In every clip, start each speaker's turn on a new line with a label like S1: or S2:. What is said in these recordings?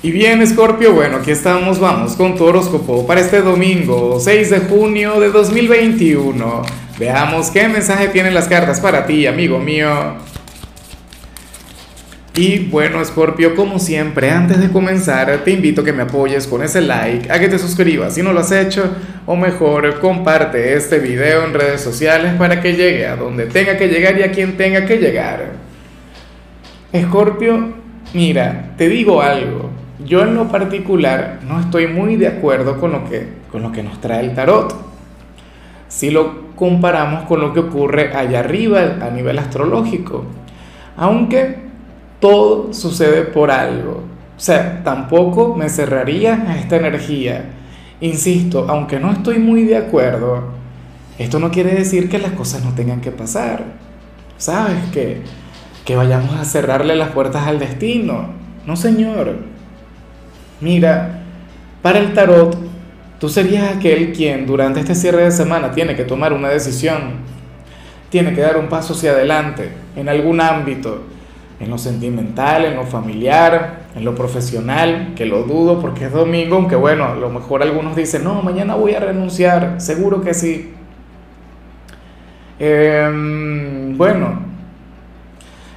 S1: Y bien, Scorpio, bueno, aquí estamos, vamos con tu horóscopo para este domingo, 6 de junio de 2021. Veamos qué mensaje tienen las cartas para ti, amigo mío. Y bueno, Scorpio, como siempre, antes de comenzar, te invito a que me apoyes con ese like, a que te suscribas si no lo has hecho, o mejor, comparte este video en redes sociales para que llegue a donde tenga que llegar y a quien tenga que llegar. Scorpio, mira, te digo algo. Yo en lo particular no estoy muy de acuerdo con lo que, con lo que nos trae el tarot. Si lo comparamos con lo que ocurre allá arriba a nivel astrológico. Aunque todo sucede por algo. O sea, tampoco me cerraría a esta energía. Insisto, aunque no estoy muy de acuerdo, esto no quiere decir que las cosas no tengan que pasar. ¿Sabes? Que, que vayamos a cerrarle las puertas al destino. No, señor. Mira, para el tarot, tú serías aquel quien durante este cierre de semana tiene que tomar una decisión, tiene que dar un paso hacia adelante en algún ámbito, en lo sentimental, en lo familiar, en lo profesional, que lo dudo porque es domingo, aunque bueno, a lo mejor algunos dicen, no, mañana voy a renunciar, seguro que sí. Em, bueno,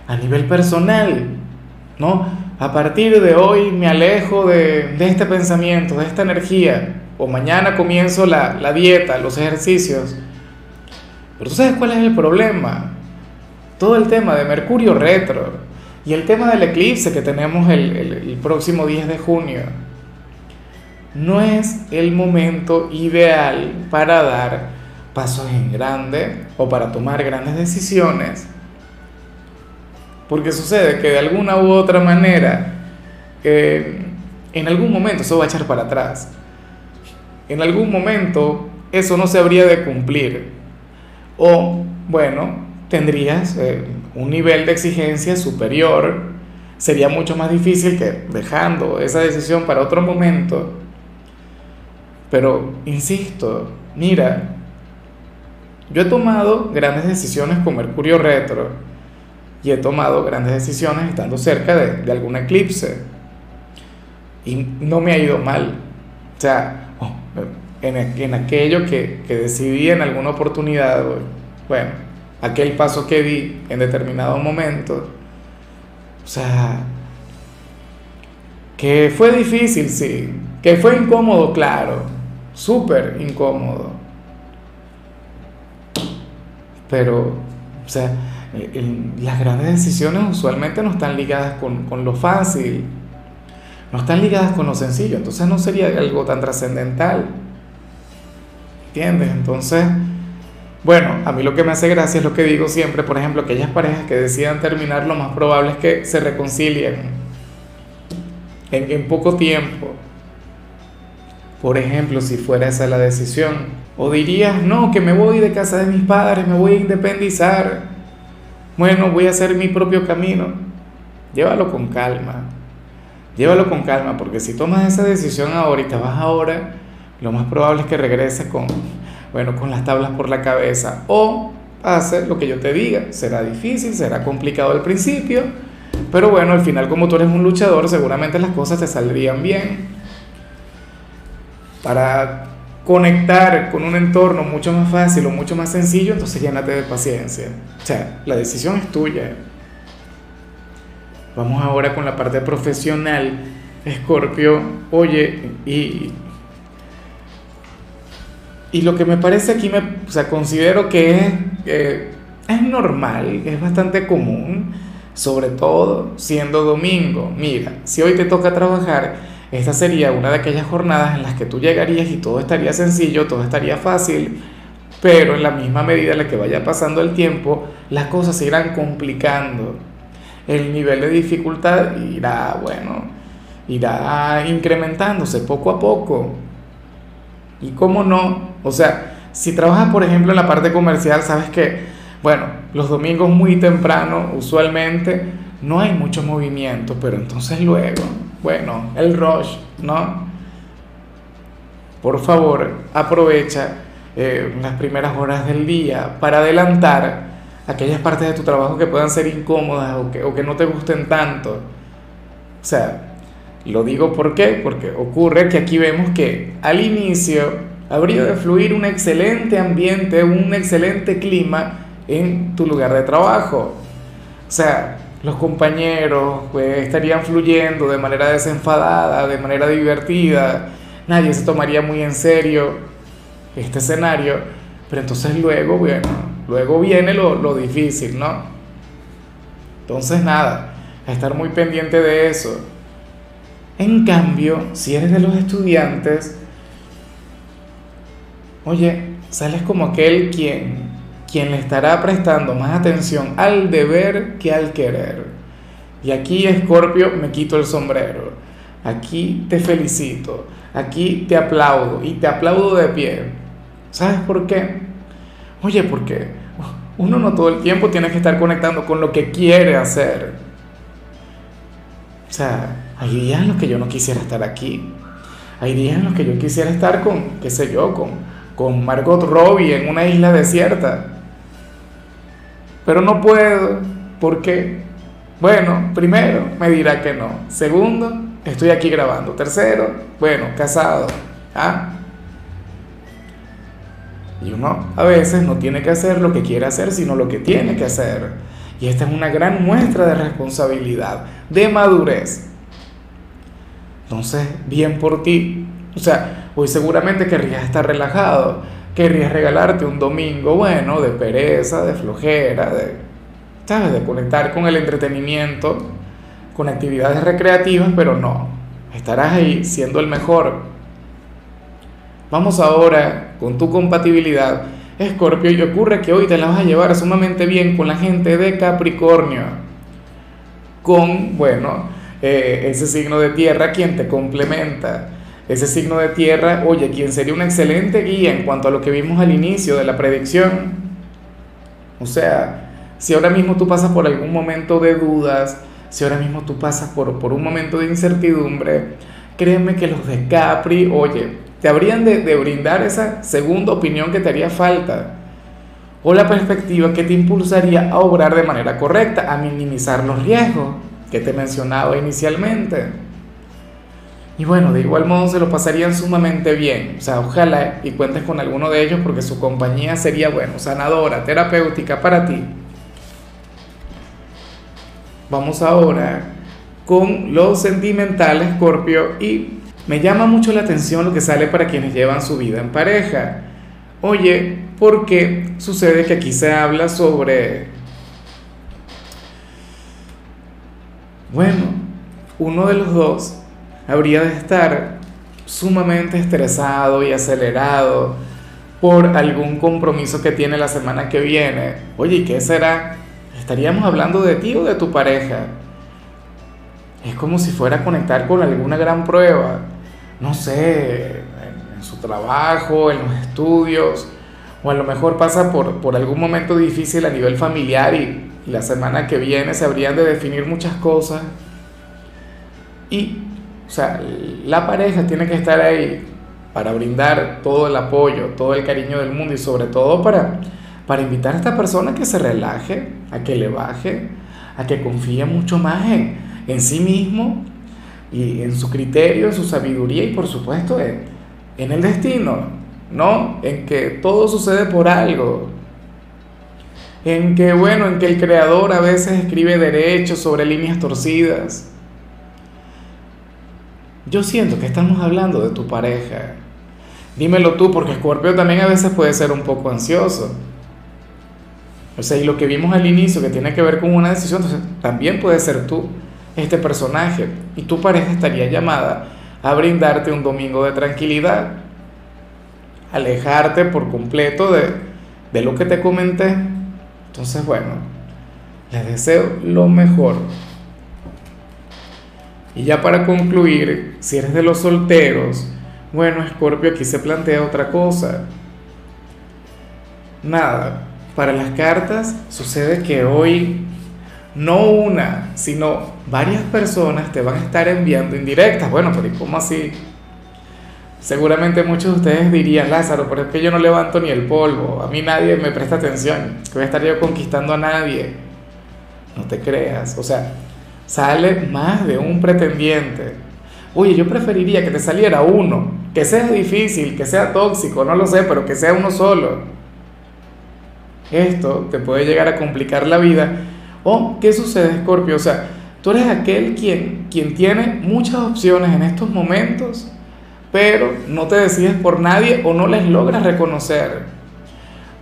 S1: a nivel personal, ¿no? A partir de hoy me alejo de, este pensamiento, de esta energía, o mañana comienzo la, dieta, los ejercicios. Pero tú sabes cuál es el problema. Todo el tema de Mercurio retro y el tema del eclipse que tenemos el, el próximo 10 de junio. No es el momento ideal para dar pasos en grande o para tomar grandes decisiones porque sucede que de alguna u otra manera, en algún momento eso va a echar para atrás. En algún momento eso no se habría de cumplir. O, bueno, tendrías eh, un nivel de exigencia superior. Sería mucho más difícil que dejando esa decisión para otro momento. Pero, insisto, mira, yo he tomado grandes decisiones con Mercurio retro y he tomado grandes decisiones estando cerca de, algún eclipse. Y no me ha ido mal. O sea, oh, en, aquello que, que, decidí en alguna oportunidad, bueno, aquel paso que di en determinado momento, o sea, que fue difícil, sí, que fue incómodo, claro, súper incómodo. Pero, o sea, las grandes decisiones usualmente no están ligadas con, lo fácil, no están ligadas con lo sencillo, entonces no sería algo tan trascendental. ¿Entiendes? Entonces, bueno, a mí lo que me hace gracia es lo que digo siempre, por ejemplo, aquellas parejas que decidan terminar, lo más probable es que se reconcilien en, en poco tiempo. Por ejemplo, si fuera esa la decisión. O dirías, no, que me voy de casa de mis padres, me voy a independizar bueno, voy a hacer mi propio camino. Llévalo con calma. Llévalo con calma, porque si tomas esa decisión ahora y te vas ahora, lo más probable es que regreses con, bueno, con las tablas por la cabeza. O hacer lo que yo te diga. Será difícil, será complicado al principio, pero bueno, al final como tú eres un luchador, seguramente las cosas te saldrían bien. Para conectar con un entorno mucho más fácil o mucho más sencillo, entonces llénate de paciencia. O sea, la decisión es tuya. Vamos ahora con la parte profesional. Escorpio, oye, y, y lo que me parece aquí, me, o sea, considero que es, es normal, es bastante común, sobre todo siendo domingo. Mira, si hoy te toca trabajar, esta sería una de aquellas jornadas en las que tú llegarías y todo estaría sencillo, todo estaría fácil, pero en la misma medida en la que vaya pasando el tiempo, las cosas se irán complicando. El nivel de dificultad irá, bueno, irá incrementándose poco a poco. ¿Y cómo no? O sea, si trabajas, por ejemplo, en la parte comercial, sabes que, bueno, los domingos muy temprano, usualmente, no hay mucho movimiento, pero entonces luego bueno, el rush, ¿no? Por favor, aprovecha eh, las primeras horas del día para adelantar aquellas partes de tu trabajo que puedan ser incómodas o que, o que no te gusten tanto. O sea, Lo digo porque ocurre que aquí vemos que al inicio habría de fluir un excelente ambiente, un excelente clima en tu lugar de trabajo. O sea, los compañeros pues, estarían fluyendo de manera desenfadada, de manera divertida, nadie se tomaría muy en serio este escenario, pero entonces luego, bueno, luego viene lo, lo difícil, ¿no? Entonces nada, a estar muy pendiente de eso. En cambio, si eres de los estudiantes, oye, sales como aquel quien, quien le estará prestando más atención al deber que al querer. Y aquí, Escorpio, me quito el sombrero. Aquí te felicito. Aquí te aplaudo. Y te aplaudo de pie. ¿Sabes por qué? Oye, porque uno no todo el tiempo tiene que estar conectando con lo que quiere hacer. O sea, hay días en los que yo no quisiera estar aquí. Hay días en los que yo quisiera estar con, qué sé yo, con, con Margot Robbie en una isla desierta. Pero no puedo. ¿Por qué? Bueno, primero, me dirá que no. Segundo, estoy aquí grabando. Tercero, bueno, casado. ¿Ah? Y uno a veces no tiene que hacer lo que quiere hacer, sino lo que tiene que hacer. Y esta es una gran muestra de responsabilidad, de madurez. Entonces, bien por ti. O sea, hoy seguramente querrías estar relajado, querrías regalarte un domingo, bueno, de pereza, de flojera, de, ¿sabes? De conectar con el entretenimiento, con actividades recreativas, pero no. Estarás ahí siendo el mejor. Vamos ahora con tu compatibilidad Escorpio, y ocurre que hoy te la vas a llevar sumamente bien con la gente de Capricornio, con, bueno, eh, ese signo de tierra quien te complementa. Ese signo de tierra, oye, quien sería un excelente guía en cuanto a lo que vimos al inicio de la predicción. O sea, si ahora mismo tú pasas por algún momento de dudas, si ahora mismo tú pasas por, por un momento de incertidumbre, créeme que los de Capri, oye, te habrían de, brindar esa segunda opinión que te haría falta o la perspectiva que te impulsaría a obrar de manera correcta, a minimizar los riesgos que te mencionaba inicialmente. Y bueno, de igual modo se lo pasarían sumamente bien. O sea, ojalá y cuentes con alguno de ellos porque su compañía sería, bueno, sanadora, terapéutica para ti. Vamos ahora con los sentimentales, Scorpio, y me llama mucho la atención lo que sale para quienes llevan su vida en pareja. Oye, ¿por qué sucede que aquí se habla sobre... Bueno, uno de los dos habría de estar sumamente estresado y acelerado por algún compromiso que tiene la semana que viene. Oye, ¿y qué será? ¿Estaríamos hablando de ti o de tu pareja? Es como si fuera a conectar con alguna gran prueba no sé, en, su trabajo, en los estudios, o a lo mejor pasa por, por algún momento difícil a nivel familiar y, la semana que viene se habrían de definir muchas cosas. Y, o sea, la pareja tiene que estar ahí para brindar todo el apoyo, todo el cariño del mundo y sobre todo para, para invitar a esta persona a que se relaje, a que le baje, a que confíe mucho más en, en sí mismo y en su criterio, en su sabiduría y por supuesto en, en el destino, ¿no? En que todo sucede por algo. En que, bueno, en que el creador a veces escribe derechos sobre líneas torcidas. Yo siento que estamos hablando de tu pareja. Dímelo tú, porque Scorpio también a veces puede ser un poco ansioso. O sea, y lo que vimos al inicio que tiene que ver con una decisión, también puede ser tú este personaje y tu pareja estaría llamada a brindarte un domingo de tranquilidad, alejarte por completo de, de lo que te comenté. Entonces, bueno, les deseo lo mejor. Y ya para concluir, si eres de los solteros, bueno, Scorpio, aquí se plantea otra cosa. Nada, para las cartas sucede que hoy no una, sino varias personas te van a estar enviando indirectas. Bueno, pero ¿y cómo así? Seguramente muchos de ustedes dirían, Lázaro, pero es que yo no levanto ni el polvo, a mí nadie me presta atención, que voy a estar yo conquistando a nadie. No te creas, o sea, sale más de un pretendiente. Oye, yo preferiría que te saliera uno, que sea difícil, que sea tóxico, no lo sé, pero que sea uno solo. Esto te puede llegar a complicar la vida. ¿O qué sucede, Scorpio? O sea, tú eres aquel quien, quien tiene muchas opciones en estos momentos, pero no te decides por nadie o no les logras reconocer.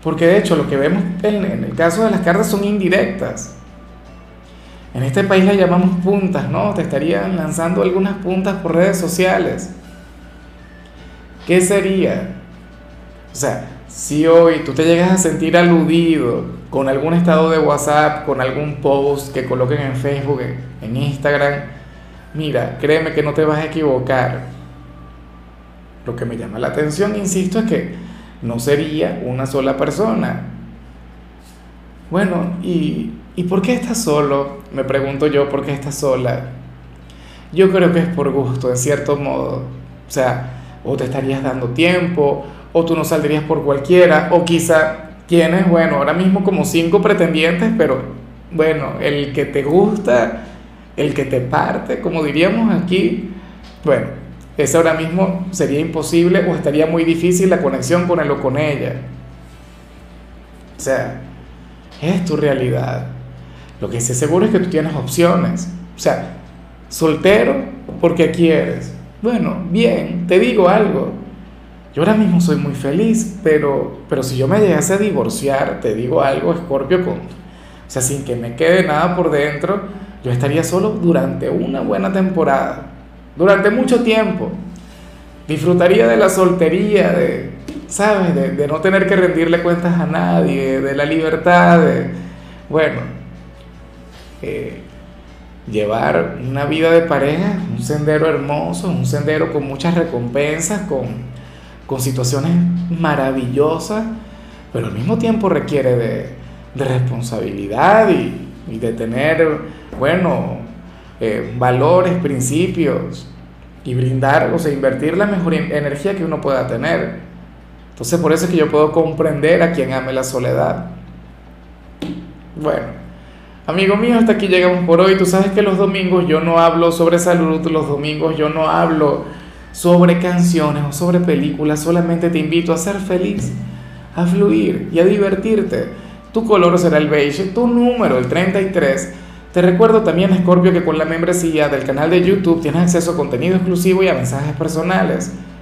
S1: Porque de hecho lo que vemos en el caso de las cartas son indirectas. En este país la llamamos puntas, ¿no? Te estarían lanzando algunas puntas por redes sociales. ¿Qué sería? O sea, si hoy tú te llegas a sentir aludido con algún estado de WhatsApp, con algún post que coloquen en Facebook, en Instagram, mira, créeme que no te vas a equivocar. Lo que me llama la atención, insisto, es que no sería una sola persona. Bueno, y ¿Y por qué estás solo? Me pregunto yo, ¿por qué estás sola? Yo creo que es por gusto, en cierto modo. O sea, o te estarías dando tiempo, o tú no saldrías por cualquiera, o quizá tienes, bueno, ahora mismo como cinco pretendientes, pero bueno, el que te gusta, el que te parte, como diríamos aquí, bueno, ese ahora mismo sería imposible o estaría muy difícil la conexión con él o con ella. O sea, es tu realidad. Lo que sí seguro es que tú tienes opciones. O sea, soltero porque quieres. Bueno, bien, te digo algo. Yo ahora mismo soy muy feliz, pero, pero si yo me llegase a divorciar, te digo algo, Scorpio, con, o sea, sin que me quede nada por dentro, yo estaría solo durante una buena temporada, durante mucho tiempo. Disfrutaría de la soltería, de, ¿sabes? De, no tener que rendirle cuentas a nadie, de la libertad, de, bueno, eh, llevar una vida de pareja, un sendero hermoso, un sendero con muchas recompensas, con, con situaciones maravillosas, pero al mismo tiempo requiere de, de responsabilidad y, y, de tener, bueno, eh, valores, principios y brindar, o sea, invertir la mejor energía que uno pueda tener. Entonces por eso es que yo puedo comprender a quien ame la soledad. Bueno. Amigo mío, hasta aquí llegamos por hoy. Tú sabes que los domingos yo no hablo sobre salud, los domingos yo no hablo sobre canciones o sobre películas, solamente te invito a ser feliz, a fluir y a divertirte. Tu color será el beige, tu número el 33. Te recuerdo también, Scorpio, que con la membresía del canal de YouTube tienes acceso a contenido exclusivo y a mensajes personales.